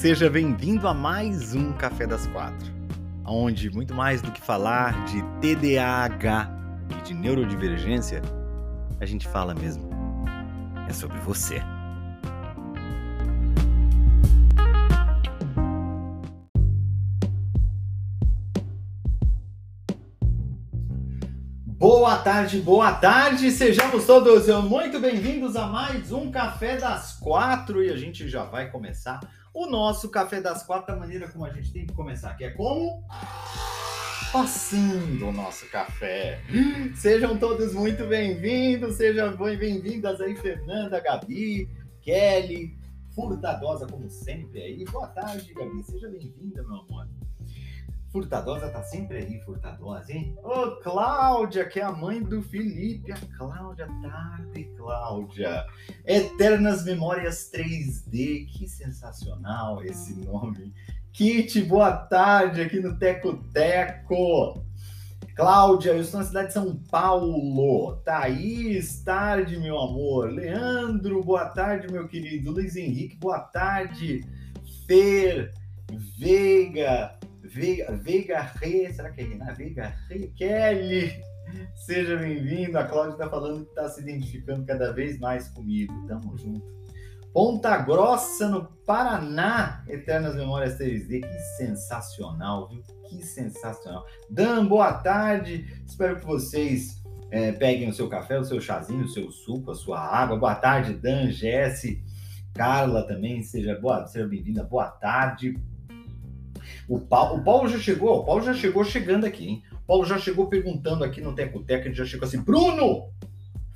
Seja bem-vindo a mais um Café das Quatro, onde muito mais do que falar de TDAH e de neurodivergência, a gente fala mesmo é sobre você. Boa tarde, boa tarde, sejamos todos muito bem-vindos a mais um Café das Quatro e a gente já vai começar o nosso Café das Quatro da maneira como a gente tem que começar, que é como? Passando o nosso café. Sejam todos muito bem-vindos, sejam bem-vindas aí, Fernanda, Gabi, Kelly, Furtadosa, como sempre aí. Boa tarde, Gabi, seja bem-vinda, meu amor. Furtadosa tá sempre aí, Furtadosa, hein? Ô, Cláudia, que é a mãe do Felipe. A Cláudia, tarde, Cláudia. Eternas Memórias 3D, que sensacional esse nome. Kit, boa tarde aqui no Teco Teco. Cláudia, eu estou na cidade de São Paulo. Thaís, tarde, meu amor. Leandro, boa tarde, meu querido. Luiz Henrique, boa tarde. Fer, Veiga, Veiga, Veiga Rê, será que é Renan? Veiga Rê, Kelly, seja bem-vindo. A Cláudia está falando que está se identificando cada vez mais comigo. Tamo junto. Ponta Grossa, no Paraná, Eternas Memórias 3D. Que sensacional, viu? Que sensacional. Dan, boa tarde. Espero que vocês é, peguem o seu café, o seu chazinho, o seu suco, a sua água. Boa tarde, Dan, Jesse, Carla também. Seja, boa, seja bem-vinda. Boa tarde. O Paulo, o Paulo já chegou, o Paulo já chegou chegando aqui, hein? O Paulo já chegou perguntando aqui no Teco Teco, ele já chegou assim, Bruno!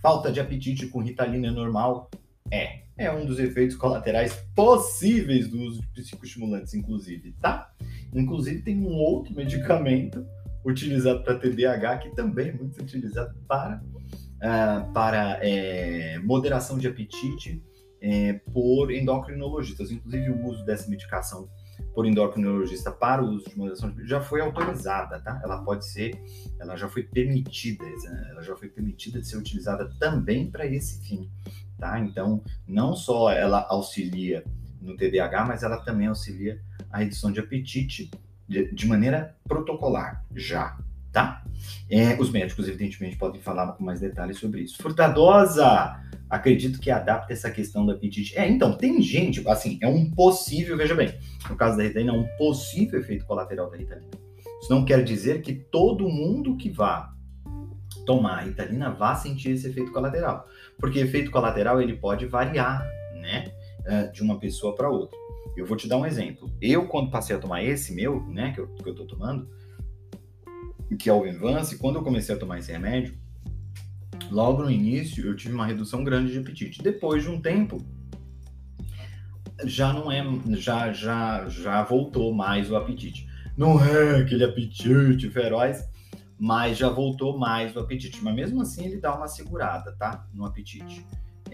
Falta de apetite com Ritalina é normal? É, é um dos efeitos colaterais possíveis do uso de psicoestimulantes, inclusive, tá? Inclusive tem um outro medicamento utilizado para TDAH que também é muito utilizado para, uh, para é, moderação de apetite é, por endocrinologistas. Inclusive o uso dessa medicação por endocrinologista para o uso de modulação de já foi autorizada, tá? Ela pode ser, ela já foi permitida, ela já foi permitida de ser utilizada também para esse fim, tá? Então, não só ela auxilia no TDAH, mas ela também auxilia a redução de apetite de, de maneira protocolar, já, tá? É, os médicos, evidentemente, podem falar com mais detalhes sobre isso. Furtadosa! Acredito que adapta essa questão do apetite. É, então, tem gente, assim, é um possível, veja bem, no caso da Ritalina, é um possível efeito colateral da Ritalina. Isso não quer dizer que todo mundo que vá tomar a Ritalina vá sentir esse efeito colateral. Porque efeito colateral, ele pode variar, né, eh, de uma pessoa para outra. Eu vou te dar um exemplo. Eu, quando passei a tomar esse meu, né, que eu, que eu tô tomando, que é o Venvance, quando eu comecei a tomar esse remédio, Logo no início, eu tive uma redução grande de apetite. Depois de um tempo, já não é, já já já voltou mais o apetite. Não é aquele apetite feroz, mas já voltou mais o apetite. Mas mesmo assim, ele dá uma segurada, tá? No apetite.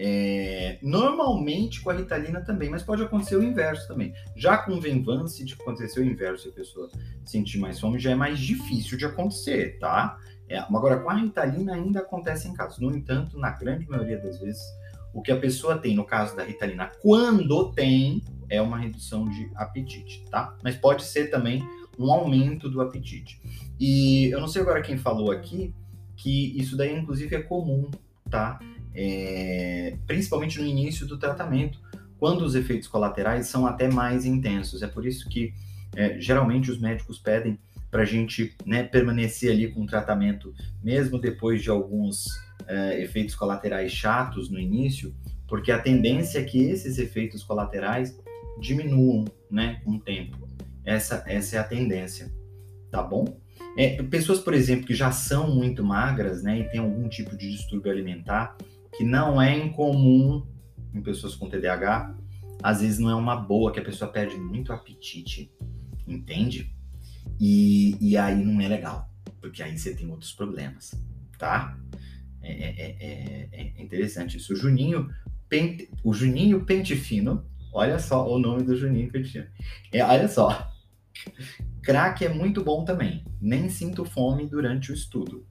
É, normalmente com a Ritalina também, mas pode acontecer o inverso também. Já com Venvance, de acontecer o inverso, a pessoa sentir mais fome, já é mais difícil de acontecer, tá? É, agora, com a Ritalina ainda acontece em casos. No entanto, na grande maioria das vezes, o que a pessoa tem, no caso da Ritalina, quando tem, é uma redução de apetite, tá? Mas pode ser também um aumento do apetite. E eu não sei agora quem falou aqui que isso daí, inclusive, é comum, tá? É, principalmente no início do tratamento, quando os efeitos colaterais são até mais intensos. É por isso que é, geralmente os médicos pedem para a gente né, permanecer ali com o tratamento, mesmo depois de alguns é, efeitos colaterais chatos no início, porque a tendência é que esses efeitos colaterais diminuam né, com o tempo. Essa, essa é a tendência, tá bom? É, pessoas, por exemplo, que já são muito magras né, e têm algum tipo de distúrbio alimentar, que não é incomum em pessoas com TDAH, às vezes não é uma boa, que a pessoa perde muito apetite, entende? E, e aí não é legal, porque aí você tem outros problemas, tá? É, é, é, é interessante isso. O Juninho, Pente, o Juninho Pente Fino, olha só o nome do Juninho Pente Fino. É, olha só, crack é muito bom também. Nem sinto fome durante o estudo.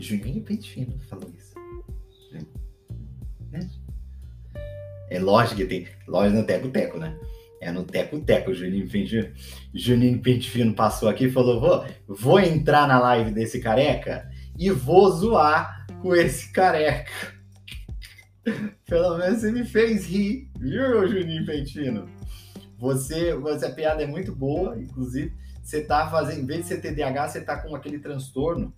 Juninho Pentino falou isso. É lógico que tem. Lógico no Teco-Teco, né? É no Teco-Teco. Juninho Pentino, Juninho Pentino passou aqui e falou: vou, vou entrar na live desse careca e vou zoar com esse careca. Pelo menos você me fez rir, viu, Juninho Pentino? Você, você, a piada é muito boa, inclusive, você tá fazendo, em vez de ser TDAH, você tá com aquele transtorno,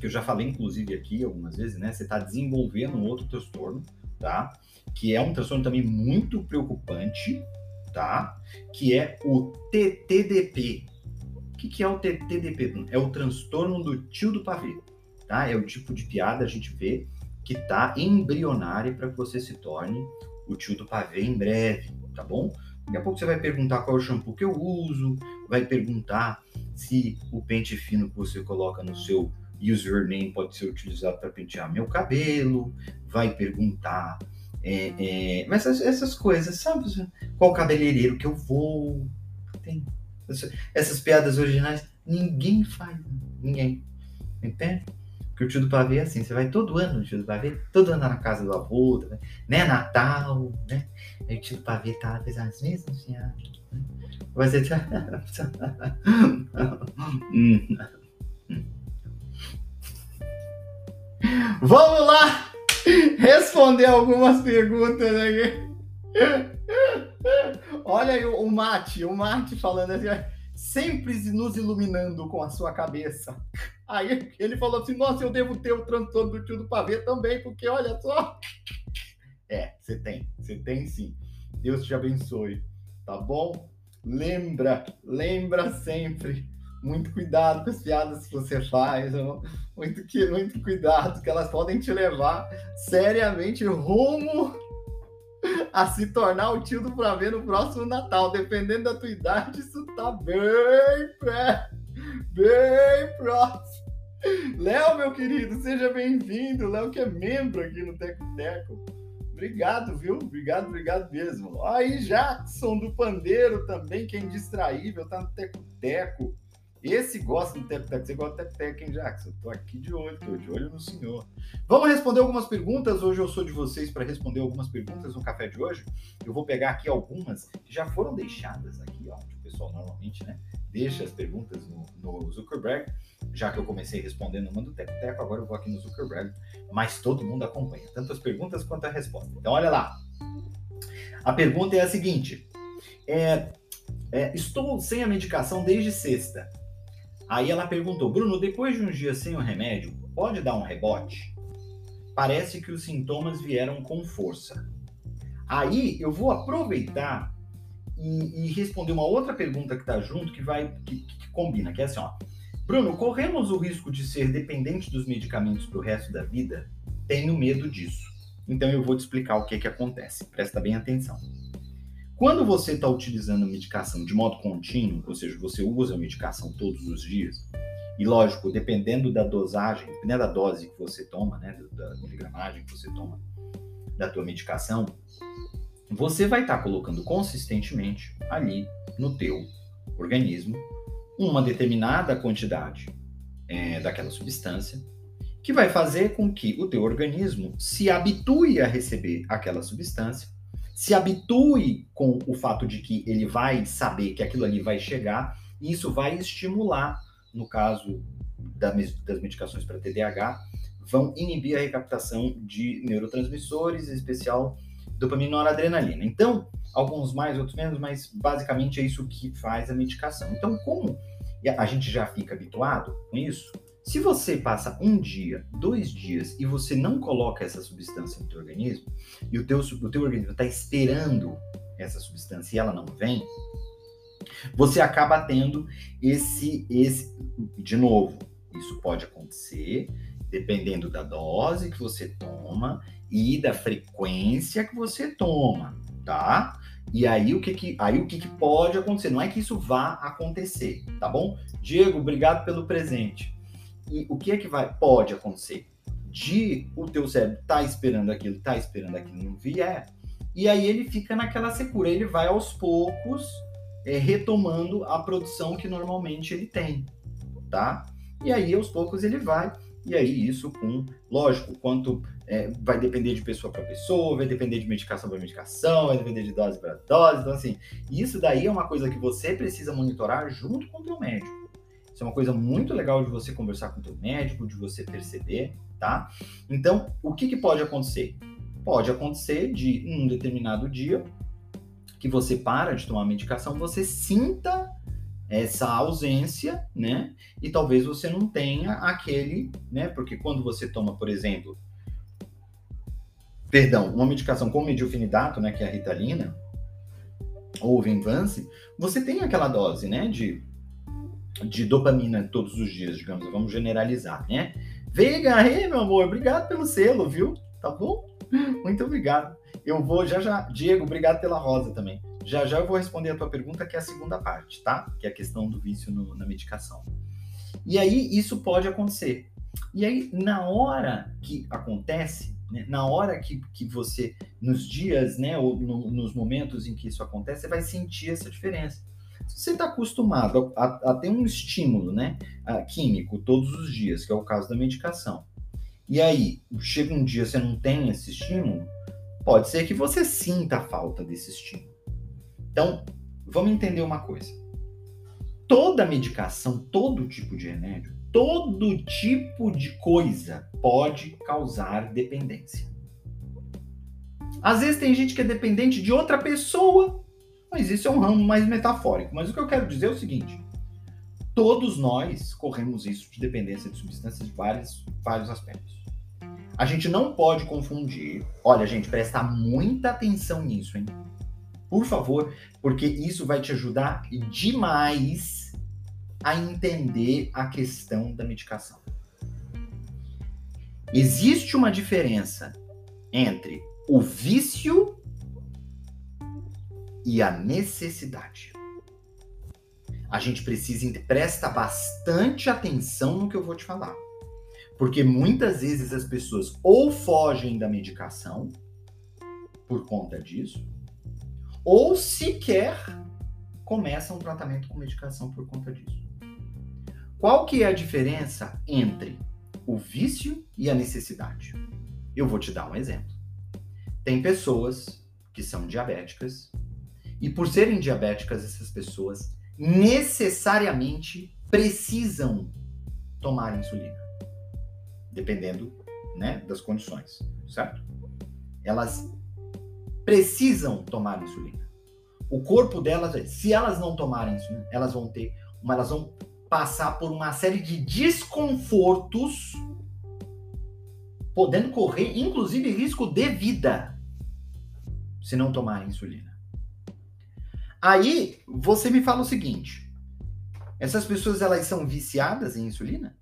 que eu já falei, inclusive, aqui algumas vezes, né? Você tá desenvolvendo um outro transtorno, tá? Que é um transtorno também muito preocupante, tá? Que é o TTDP. O que, que é o TTDP? É o transtorno do tio do pavê, tá? É o tipo de piada a gente vê que tá embrionária para que você se torne o tio do pavê em breve, tá bom? Daqui a pouco você vai perguntar qual é o shampoo que eu uso, vai perguntar se o pente fino que você coloca no seu username pode ser utilizado para pentear meu cabelo, vai perguntar é, é, mas essas, coisas, sabe? Qual cabeleireiro que eu vou? Tem essas, piadas originais, ninguém faz, ninguém, entende? Porque o tio do pavê é assim, você vai todo ano no tio do pavê, todo ano na casa do avô, tá né? Natal, né? Aí o tio do pavê tá fez as mesmas senhora. Né? Você tá... Vamos lá responder algumas perguntas aqui. Olha aí o Mate, o Mate falando assim, sempre nos iluminando com a sua cabeça. Aí ele falou assim: Nossa, eu devo ter o transtorno do tio do pavê também, porque olha só. É, você tem, você tem sim. Deus te abençoe, tá bom? Lembra, lembra sempre. Muito cuidado com as piadas que você faz, muito, muito cuidado, que elas podem te levar seriamente rumo a se tornar o tio do Pravê no próximo Natal. Dependendo da tua idade, isso tá bem perto, bem próximo. Léo, meu querido, seja bem-vindo. Léo que é membro aqui no Teco Teco. Obrigado, viu? Obrigado, obrigado mesmo. Aí, Jackson do Pandeiro também, que é indistraível, tá no Teco Teco. Esse gosta do Teco. Você gosta do Teco, hein, Jackson? Tô aqui de olho, tô de olho no senhor. Vamos responder algumas perguntas. Hoje eu sou de vocês para responder algumas perguntas no café de hoje. Eu vou pegar aqui algumas que já foram deixadas aqui, ó. O pessoal normalmente, né? Deixa as perguntas no, no Zuckerberg já que eu comecei respondendo uma do Teco, agora eu vou aqui no Zuckerberg, mas todo mundo acompanha, tanto as perguntas quanto a resposta. Então, olha lá. A pergunta é a seguinte: é, é, estou sem a medicação desde sexta. Aí ela perguntou, Bruno, depois de um dia sem o remédio, pode dar um rebote? Parece que os sintomas vieram com força. Aí eu vou aproveitar e, e responder uma outra pergunta que está junto, que vai que, que combina, que é assim, ó. Bruno, corremos o risco de ser dependente dos medicamentos para o resto da vida? Tenho medo disso. Então eu vou te explicar o que, que acontece. Presta bem atenção. Quando você está utilizando medicação de modo contínuo, ou seja, você usa a medicação todos os dias, e lógico, dependendo da dosagem, dependendo da dose que você toma, né, da miligramagem que você toma da tua medicação, você vai estar tá colocando consistentemente ali no teu organismo uma determinada quantidade é, daquela substância, que vai fazer com que o teu organismo se habitue a receber aquela substância, se habitue com o fato de que ele vai saber que aquilo ali vai chegar, e isso vai estimular, no caso das medicações para TDAH, vão inibir a recaptação de neurotransmissores, em especial dopamina e noradrenalina. Então, alguns mais, outros menos, mas basicamente é isso que faz a medicação. Então, como a gente já fica habituado com isso, se você passa um dia, dois dias e você não coloca essa substância no teu organismo, e o teu, o teu organismo está esperando essa substância e ela não vem, você acaba tendo esse, esse, de novo, isso pode acontecer dependendo da dose que você toma e da frequência que você toma, tá? E aí o que que, aí o que, que pode acontecer? Não é que isso vá acontecer, tá bom? Diego, obrigado pelo presente. E o que é que vai pode acontecer? De o teu cérebro tá esperando aquilo, tá esperando aquilo não vier, e aí ele fica naquela secura, ele vai aos poucos é, retomando a produção que normalmente ele tem, tá? E aí aos poucos ele vai E aí, isso com, lógico, quanto é, vai depender de pessoa para pessoa, vai depender de medicação para medicação, vai depender de dose para dose. Então, assim, isso daí é uma coisa que você precisa monitorar junto com o teu médico. Isso é uma coisa muito legal de você conversar com o teu médico, de você perceber, tá? Então, o que, que pode acontecer? Pode acontecer de, um determinado dia, que você para de tomar medicação, você sinta essa ausência, né? E talvez você não tenha aquele, né? Porque quando você toma, por exemplo, perdão, uma medicação como mediofinidato, né, que é a Ritalina, ou Venvance, você tem aquela dose, né, de, de dopamina todos os dias, digamos, vamos generalizar, né? Veiga, aí, meu amor, obrigado pelo selo, viu? Tá bom? Muito obrigado. Eu vou já já. Diego, obrigado pela rosa também. Já já eu vou responder a tua pergunta, que é a segunda parte, tá? Que é a questão do vício no, na medicação. E aí, isso pode acontecer. E aí, na hora que acontece, né, na hora que, que você, nos dias, né, ou no, nos momentos em que isso acontece, você vai sentir essa diferença. Se você está acostumado a, a, ter um estímulo né, químico todos os dias, que é o caso da medicação, e aí chega um dia você não tem esse estímulo, pode ser que você sinta a falta desse estímulo. Então, vamos entender uma coisa. Toda medicação, todo tipo de remédio, todo tipo de coisa pode causar dependência. Às vezes tem gente que é dependente de outra pessoa, mas isso é um ramo mais metafórico. Mas o que eu quero dizer é o seguinte: todos nós corremos isso de dependência de substâncias de vários, vários aspectos. A gente não pode confundir. Olha, gente, presta muita atenção nisso, hein? por favor, porque isso vai te ajudar demais a entender a questão da medicação. Existe uma diferença entre o vício e a necessidade. A gente precisa presta bastante atenção no que eu vou te falar. Porque muitas vezes as pessoas ou fogem da medicação por conta disso, ou sequer começa um tratamento com medicação por conta disso. Qual que é a diferença entre o vício e a necessidade? Eu vou te dar um exemplo. Tem pessoas que são diabéticas e por serem diabéticas essas pessoas necessariamente precisam tomar insulina, dependendo, né, das condições, certo? Elas precisam tomar insulina. O corpo delas, se elas não tomarem insulina, elas vão ter, uma, elas vão passar por uma série de desconfortos, podendo correr, inclusive, risco de vida, se não tomarem insulina. Aí você me fala o seguinte: essas pessoas elas são viciadas em insulina?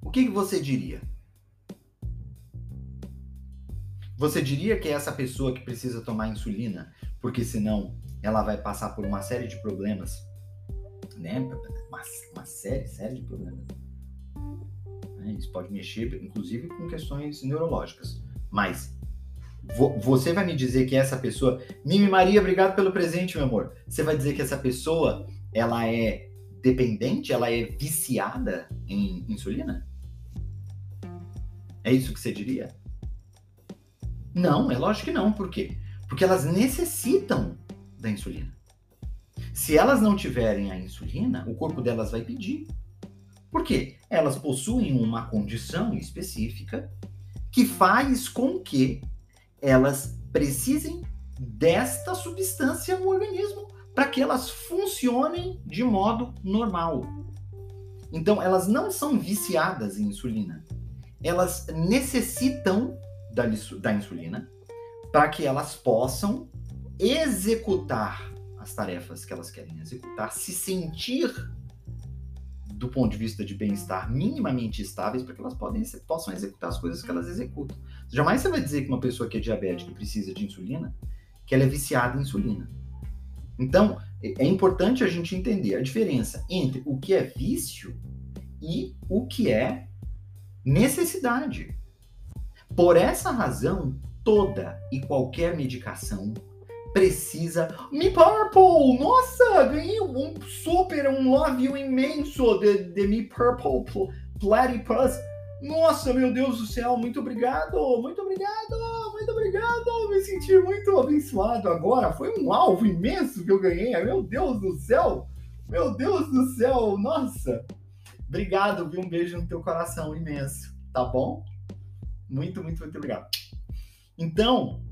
O que, que você diria? Você diria que é essa pessoa que precisa tomar insulina, porque senão ela vai passar por uma série de problemas, né? Uma, uma série, série de problemas. Né? Isso pode mexer, inclusive, com questões neurológicas. Mas vo, você vai me dizer que essa pessoa, Mimi Maria, obrigado pelo presente, meu amor. Você vai dizer que essa pessoa, ela é dependente, ela é viciada em insulina? É isso que você diria? Não, é lógico que não. Por quê? Porque elas necessitam da insulina. Se elas não tiverem a insulina, o corpo delas vai pedir. Por quê? Elas possuem uma condição específica que faz com que elas precisem desta substância no organismo para que elas funcionem de modo normal. Então, elas não são viciadas em insulina. Elas necessitam da, da insulina para que elas possam executar as tarefas que elas querem executar, se sentir do ponto de vista de bem-estar minimamente estáveis para que elas podem, possam executar as coisas que elas executam. Jamais você vai dizer que uma pessoa que é diabética e precisa de insulina, que ela é viciada em insulina. Então, é, é importante a gente entender a diferença entre o que é vício e o que é necessidade. Por essa razão, toda e qualquer medicação precisa. Me Purple! Nossa, ganhei um super, um love imenso de, de Me Purple Platypus. Nossa, meu Deus do céu, muito obrigado, muito obrigado, muito obrigado. Me senti muito abençoado agora. Foi um alvo imenso que eu ganhei. Meu Deus do céu, meu Deus do céu, nossa. Obrigado, vi um beijo no teu coração imenso, tá bom? Muito, muito, muito obrigado. Então,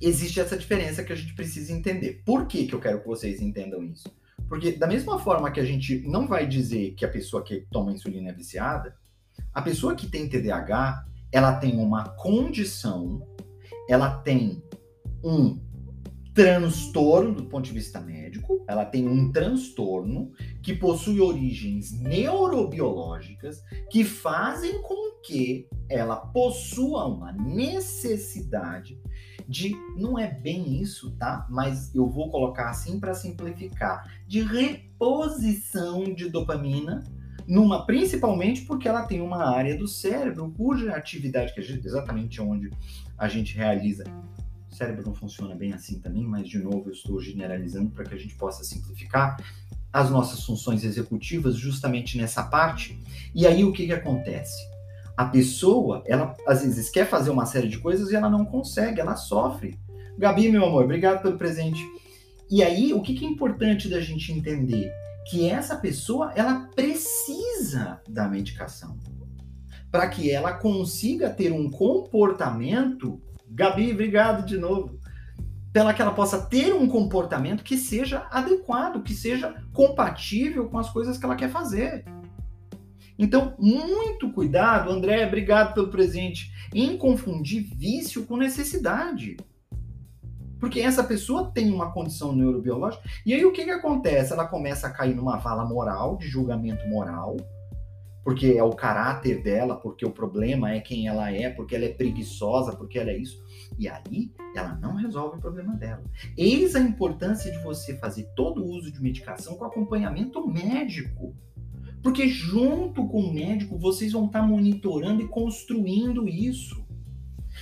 existe essa diferença que a gente precisa entender. Por que, que eu quero que vocês entendam isso? Porque da mesma forma que a gente não vai dizer que a pessoa que toma insulina é viciada, a pessoa que tem TDAH, ela tem uma condição, ela tem um transtorno do ponto de vista médico, ela tem um transtorno que possui origens neurobiológicas que fazem com que ela possua uma necessidade de não é bem isso, tá? Mas eu vou colocar assim para simplificar, de reposição de dopamina numa principalmente porque ela tem uma área do cérebro cuja atividade que é exatamente onde a gente realiza o cérebro não funciona bem assim também, mas de novo eu estou generalizando para que a gente possa simplificar as nossas funções executivas justamente nessa parte. E aí o que, que acontece? A pessoa, ela às vezes quer fazer uma série de coisas e ela não consegue, ela sofre. Gabi, meu amor, obrigado pelo presente. E aí, o que, que é importante da gente entender? Que essa pessoa, ela precisa da medicação para que ela consiga ter um comportamento Gabi, obrigado de novo. Pela que ela possa ter um comportamento que seja adequado, que seja compatível com as coisas que ela quer fazer. Então, muito cuidado, André, obrigado pelo presente, em confundir vício com necessidade. Porque essa pessoa tem uma condição neurobiológica, e aí o que, que acontece? Ela começa a cair numa vala moral, de julgamento moral, porque é o caráter dela, porque o problema é quem ela é, porque ela é preguiçosa, porque ela é isso. E aí ela não resolve o problema dela. Eis a importância de você fazer todo o uso de medicação com acompanhamento médico. Porque junto com o médico vocês vão estar monitorando e construindo isso.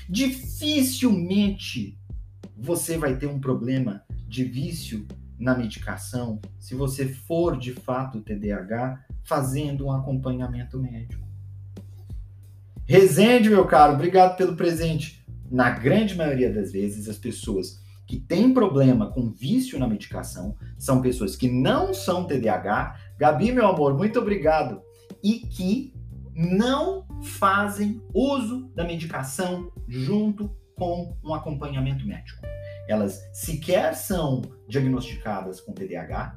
Dificilmente você vai ter um problema de vício na medicação se você for de fato TDAH fazendo um acompanhamento médico. Rezende, meu caro, obrigado pelo presente. Na grande maioria das vezes, as pessoas que têm problema com vício na medicação são pessoas que não são TDAH. Gabi, meu amor, muito obrigado. E que não fazem uso da medicação junto com um acompanhamento médico. Elas sequer são diagnosticadas com TDAH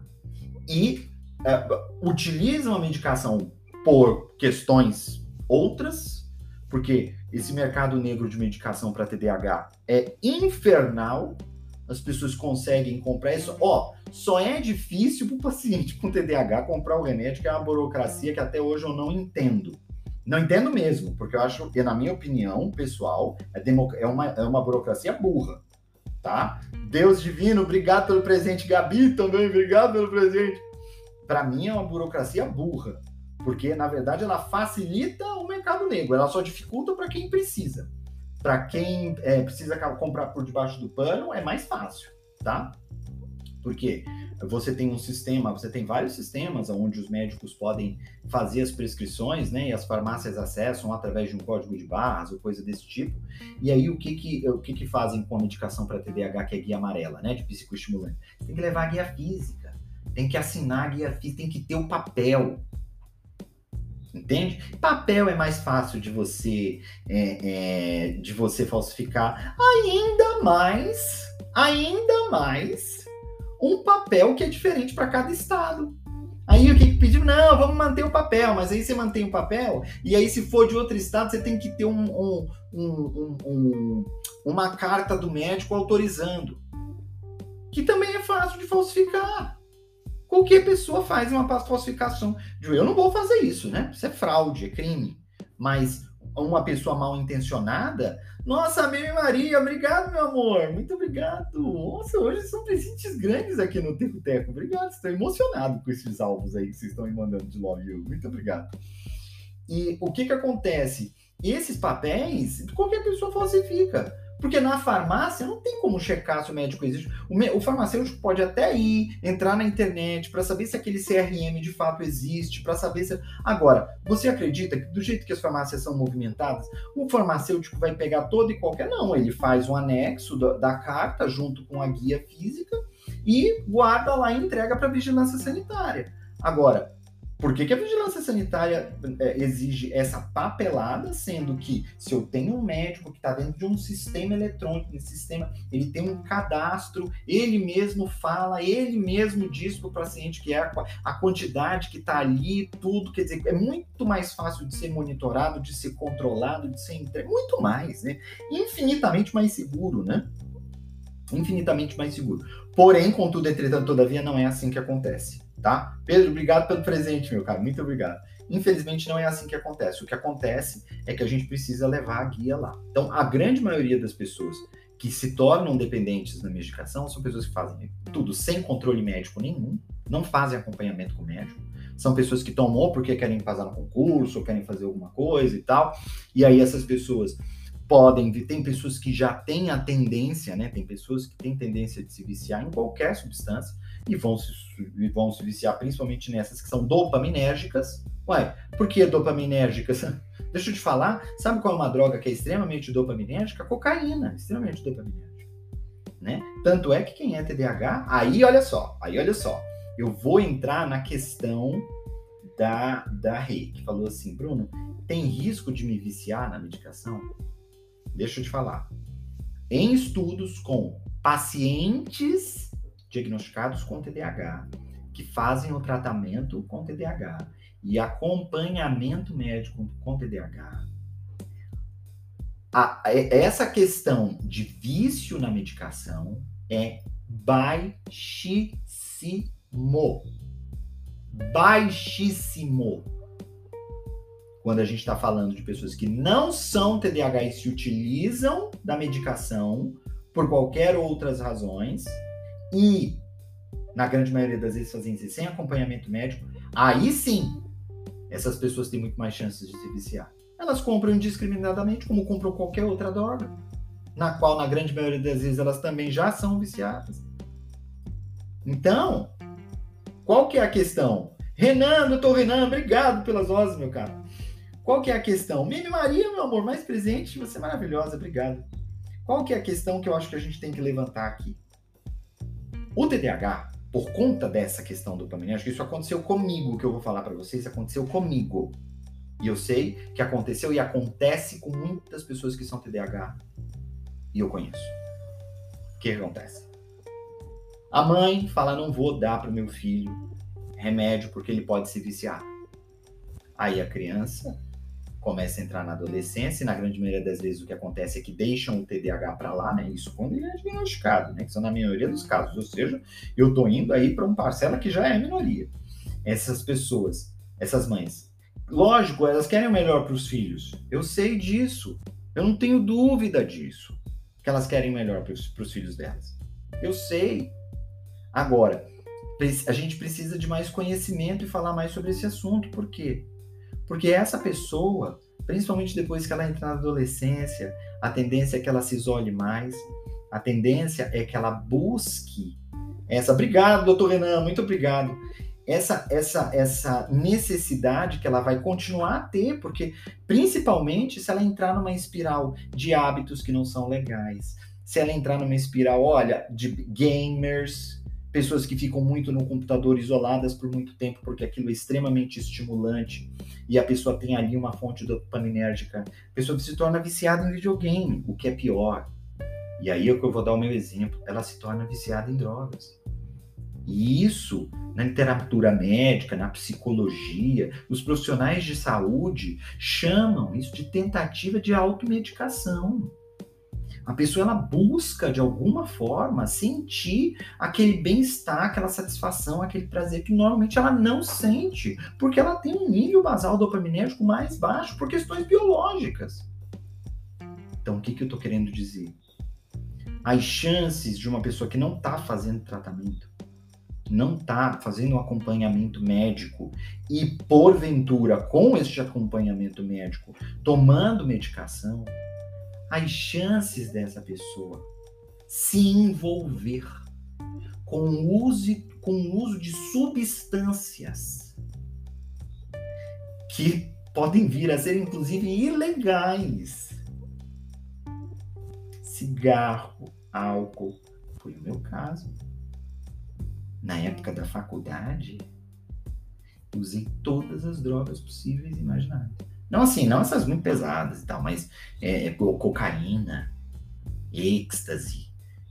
e é, utilizam a medicação por questões outras, porque esse mercado negro de medicação para TDAH é infernal. As pessoas conseguem comprar isso. Ó, só é difícil para o paciente com TDAH comprar o remédio, que é uma burocracia que até hoje eu não entendo. Não entendo mesmo, porque eu acho que, na minha opinião pessoal, é, é, uma, é uma burocracia burra, tá? Deus divino, obrigado pelo presente. Gabi também, obrigado pelo presente para mim é uma burocracia burra, porque na verdade ela facilita o mercado negro, ela só dificulta para quem precisa. Para quem é, precisa comprar por debaixo do pano é mais fácil, tá? Porque você tem um sistema, você tem vários sistemas onde os médicos podem fazer as prescrições, né? E as farmácias acessam através de um código de barras ou coisa desse tipo. E aí o que que, o que, que fazem com a medicação para TDAH, que é guia amarela, né? De psicoestimulante? Tem que levar a guia física tem que assinar a guia física, tem que ter o papel. Entende? Papel é mais fácil de você é, é, de você falsificar. Ainda mais, ainda mais, um papel que é diferente para cada estado. Aí o que, que pediu? Não, vamos manter o papel, mas aí você mantém o papel, e aí se for de outro estado, você tem que ter um, um, um, um uma carta do médico autorizando. Que também é fácil de falsificar. Qualquer pessoa faz uma falsificação eu não vou fazer isso, né? Isso é fraude, é crime. Mas uma pessoa mal intencionada, nossa, Mimi Maria, obrigado, meu amor, muito obrigado. Nossa, hoje são presentes grandes aqui no Teco Teco. Obrigado, estou emocionado com esses alvos aí que vocês estão me mandando de Love You. Muito obrigado. E o que que acontece? Esses papéis, qualquer pessoa falsifica. Porque na farmácia não tem como checar se o médico existe. O, me, o farmacêutico pode até ir, entrar na internet para saber se aquele CRM de fato existe, para saber se. Agora, você acredita que do jeito que as farmácias são movimentadas, o farmacêutico vai pegar todo e qualquer. Não, ele faz um anexo da, da carta junto com a guia física e guarda lá e entrega para a vigilância sanitária. Agora, por que, que, a vigilância sanitária é, exige essa papelada, sendo que se eu tenho um médico que está dentro de um sistema eletrônico, sistema ele tem um cadastro, ele mesmo fala, ele mesmo diz para o paciente que é a, a quantidade que está ali, tudo, quer dizer, é muito mais fácil de ser monitorado, de ser controlado, de ser entregue, muito mais, né? Infinitamente mais seguro, né? Infinitamente mais seguro. Porém, contudo, entretanto, todavia, não é assim que acontece tá? Pedro, obrigado pelo presente, meu cara, muito obrigado. Infelizmente não é assim que acontece. O que acontece é que a gente precisa levar a guia lá. Então, a grande maioria das pessoas que se tornam dependentes da medicação são pessoas que fazem tudo sem controle médico nenhum, não fazem acompanhamento com o médico. São pessoas que tomam porque querem passar no concurso, ou querem fazer alguma coisa e tal. E aí essas pessoas podem, tem pessoas que já têm a tendência, né? Tem pessoas que têm tendência de se viciar em qualquer substância e vão se, e vão se viciar principalmente nessas que são dopaminérgicas. Ué, por que dopaminérgicas? Deixa eu te falar, sabe qual é uma droga que é extremamente dopaminérgica? cocaína, extremamente dopaminérgica. Né? Tanto é que quem é TDAH, aí olha só, aí olha só, eu vou entrar na questão da, da Rei, que falou assim, Bruno, tem risco de me viciar na medicação? Deixa eu te falar. Em estudos com pacientes diagnosticados com TDAH, que fazem o tratamento com TDAH e acompanhamento médico com TDAH, a, essa questão de vício na medicação é baixíssimo. Baixíssimo. Quando a gente está falando de pessoas que não são TDAH e se utilizam da medicação por qualquer outras razões, e, na grande maioria das vezes, fazem isso sem acompanhamento médico, aí sim, essas pessoas têm muito mais chances de se viciar. Elas compram indiscriminadamente, como compram qualquer outra droga, na qual, na grande maioria das vezes, elas também já são viciadas. Então, qual que é a questão? Renan, doutor Renan, obrigado pelas vozes, meu cara. Qual que é a questão? Mimi Maria, meu amor, mais presente, você é maravilhosa, obrigado. Qual que é a questão que eu acho que a gente tem que levantar aqui? O TDAH, por conta dessa questão do dopaminérgico, isso aconteceu comigo, que eu vou falar para vocês, aconteceu comigo. E eu sei que aconteceu e acontece com muitas pessoas que são TDAH. E eu conheço. O que acontece? A mãe fala: não vou dar para o meu filho remédio porque ele pode se viciar. Aí a criança começa a entrar na adolescência, e na grande maioria das vezes o que acontece é que deixam o TDAH para lá, né? Isso quando ele é diagnosticado, né? Que são na maioria dos casos. Ou seja, eu estou indo aí para uma parcela que já é minoria. Essas pessoas, essas mães, lógico, elas querem o melhor para os filhos. Eu sei disso. Eu não tenho dúvida disso. Que elas querem o melhor para os filhos delas. Eu sei. Agora, a gente precisa de mais conhecimento e falar mais sobre esse assunto. Por quê? Porque essa pessoa, principalmente depois que ela entra na adolescência, a tendência é que ela se isole mais, a tendência é que ela busque essa. Obrigado, doutor Renan, muito obrigado. Essa, essa, essa necessidade que ela vai continuar a ter, porque principalmente se ela entrar numa espiral de hábitos que não são legais, se ela entrar numa espiral, olha, de gamers, pessoas que ficam muito no computador isoladas por muito tempo, porque aquilo é extremamente estimulante e a pessoa tem ali uma fonte dopaminérgica. A pessoa se torna viciada em videogame, o que é pior. E aí é que eu vou dar o meu exemplo, ela se torna viciada em drogas. E isso, na literatura médica, na psicologia, os profissionais de saúde chamam isso de tentativa de automedicação. A pessoa ela busca de alguma forma sentir aquele bem-estar, aquela satisfação, aquele prazer que normalmente ela não sente, porque ela tem um nível basal dopaminérgico mais baixo por questões biológicas. Então, o que, que eu estou querendo dizer? As chances de uma pessoa que não está fazendo tratamento, não está fazendo um acompanhamento médico e, porventura, com este acompanhamento médico, tomando medicação, as chances dessa pessoa se envolver com o uso, com o uso de substâncias que podem vir a ser inclusive ilegais. Cigarro, álcool, foi o meu caso. Na época da faculdade, usei todas as drogas possíveis e imagináveis. Não assim, não essas muito pesadas e tal, mas é, é cocaína, êxtase,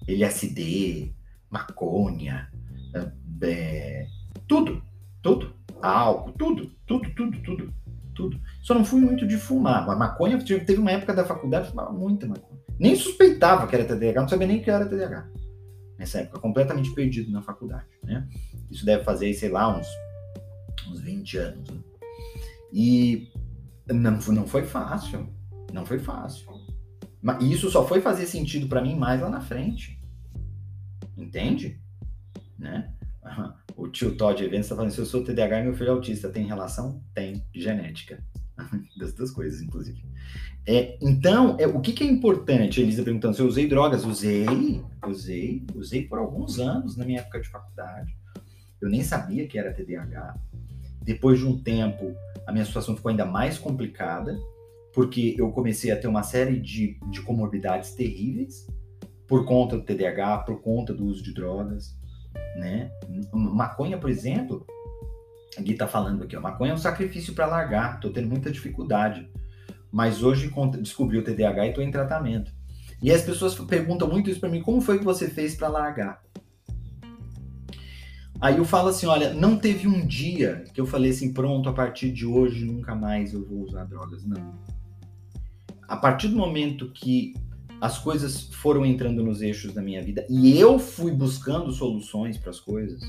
LSD, maconha, é, é, tudo, tudo, álcool, tudo, tudo, tudo, tudo, tudo. Só não fui muito de fumar. A maconha, teve uma época da faculdade que fumava muita maconha. Nem suspeitava que era TDAH, não sabia nem que era TDAH. Nessa época, completamente perdido na faculdade, né? Isso deve fazer, sei lá, uns, uns 20 anos. Né? E não, não foi fácil. Não foi fácil. Mas isso só foi fazer sentido para mim mais lá na frente. Entende? Né? O tio Todd Evans está falando: se eu sou TDAH e meu filho é autista, tem relação? Tem. Genética. Das duas coisas, inclusive. É, então, é, o que, que é importante? Elisa perguntando se eu usei drogas. Usei, usei, usei por alguns anos na minha época de faculdade. Eu nem sabia que era TDAH. Depois de um tempo, a minha situação ficou ainda mais complicada, porque eu comecei a ter uma série de, de comorbidades terríveis por conta do TDAH, por conta do uso de drogas, né? Maconha, por exemplo, a Gui tá falando aqui, ó, maconha é um sacrifício para largar, tô tendo muita dificuldade, mas hoje descobri o TDAH e tô em tratamento. E as pessoas perguntam muito isso para mim, como foi que você fez para largar? Aí eu falo assim, olha, não teve um dia que eu falei assim, pronto, a partir de hoje nunca mais eu vou usar drogas, não. A partir do momento que as coisas foram entrando nos eixos da minha vida e eu fui buscando soluções para as coisas,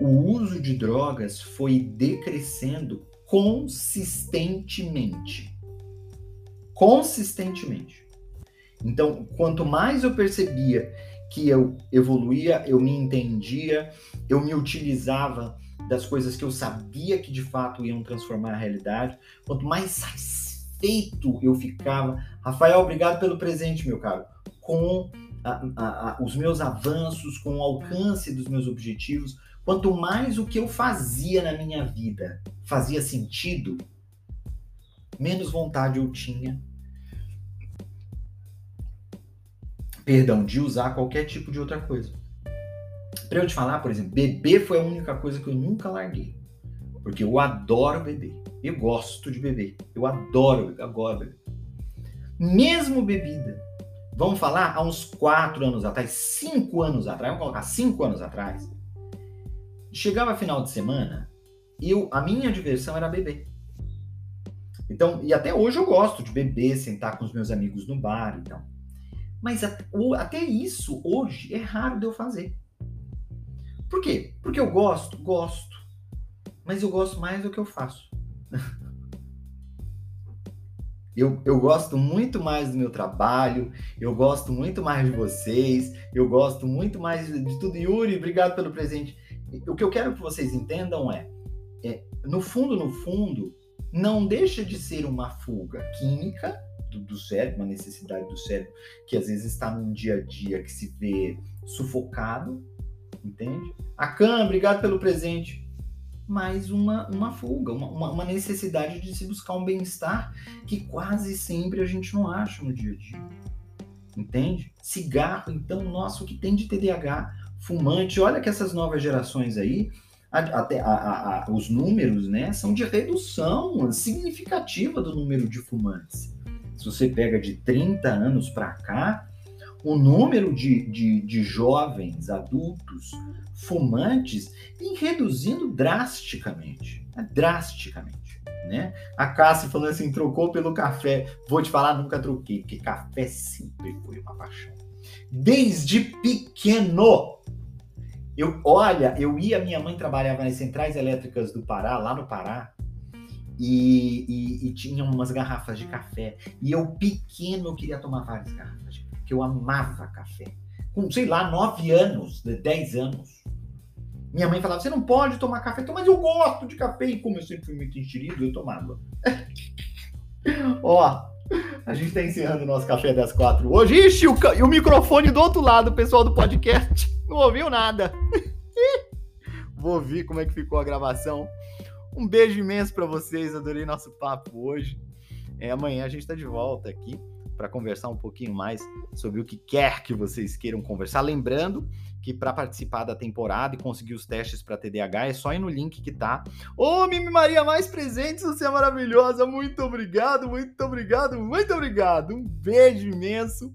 o uso de drogas foi decrescendo consistentemente. Consistentemente. Então, quanto mais eu percebia que eu evoluía, eu me entendia, eu me utilizava das coisas que eu sabia que de fato iam transformar a realidade, quanto mais satisfeito eu ficava. Rafael, obrigado pelo presente, meu caro. Com a, a, a, os meus avanços, com o alcance dos meus objetivos, quanto mais o que eu fazia na minha vida fazia sentido, menos vontade eu tinha, perdão, de usar qualquer tipo de outra coisa. Para eu te falar, por exemplo, beber foi a única coisa que eu nunca larguei. Porque eu adoro beber. Eu gosto de beber. Eu adoro beber. Agora beber. Mesmo bebida. Vamos falar há uns quatro anos atrás, cinco anos atrás, vamos colocar cinco anos atrás. Chegava final de semana, eu, a minha diversão era beber. Então, e até hoje eu gosto de beber, sentar com os meus amigos no bar e então. tal. Mas até isso hoje é raro de eu fazer. Por quê? Porque eu gosto, gosto mas eu gosto mais do que eu faço. Eu, eu gosto muito mais do meu trabalho, eu gosto muito mais de vocês, eu gosto muito mais de tudo. Yuri, obrigado pelo presente. O que eu quero que vocês entendam é, é no fundo, no fundo, não deixa de ser uma fuga química do, do, cérebro, uma necessidade do cérebro que às vezes está num dia a dia que se vê sufocado, entende? A Cam, obrigado pelo presente mais uma, uma fuga, uma, uma necessidade de se buscar um bem-estar que quase sempre a gente não acha no dia a dia. Entende? Cigarro, então, nossa, o que tem de TDAH? Fumante, olha que essas novas gerações aí, até os números, né, são de redução significativa do número de fumantes. Se você pega de 30 anos para cá, o número de, de, de jovens adultos fumantes vem reduzindo drasticamente. Né? Drasticamente. Né? A Cássia falando assim, trocou pelo café. Vou te falar, nunca troquei, porque café sempre foi uma paixão. Desde pequeno. Eu, olha, eu ia, minha mãe trabalhava nas centrais elétricas do Pará, lá no Pará, e, e, e tinha umas garrafas de café. E eu, pequeno, eu queria tomar várias garrafas de que eu amava café. Com, sei lá, nove anos, dez anos. Minha mãe falava, você não pode tomar café. Então, mas eu gosto de café. E como eu sempre fui muito enxerido, eu tomava. Ó, A gente está encerrando o nosso Café das Quatro hoje. Ixi, o, o microfone do outro lado, o pessoal do podcast não ouviu nada. Vou ouvir como é que ficou a gravação. Um beijo imenso para vocês, adorei nosso papo hoje. É, amanhã a gente está de volta aqui para conversar um pouquinho mais sobre o que quer que vocês queiram conversar. Lembrando que para participar da temporada e conseguir os testes para TDAH é só ir no link que tá. Ô, oh, Mimi Maria mais presentes, você é maravilhosa. Muito obrigado, muito obrigado, muito obrigado. Um beijo imenso.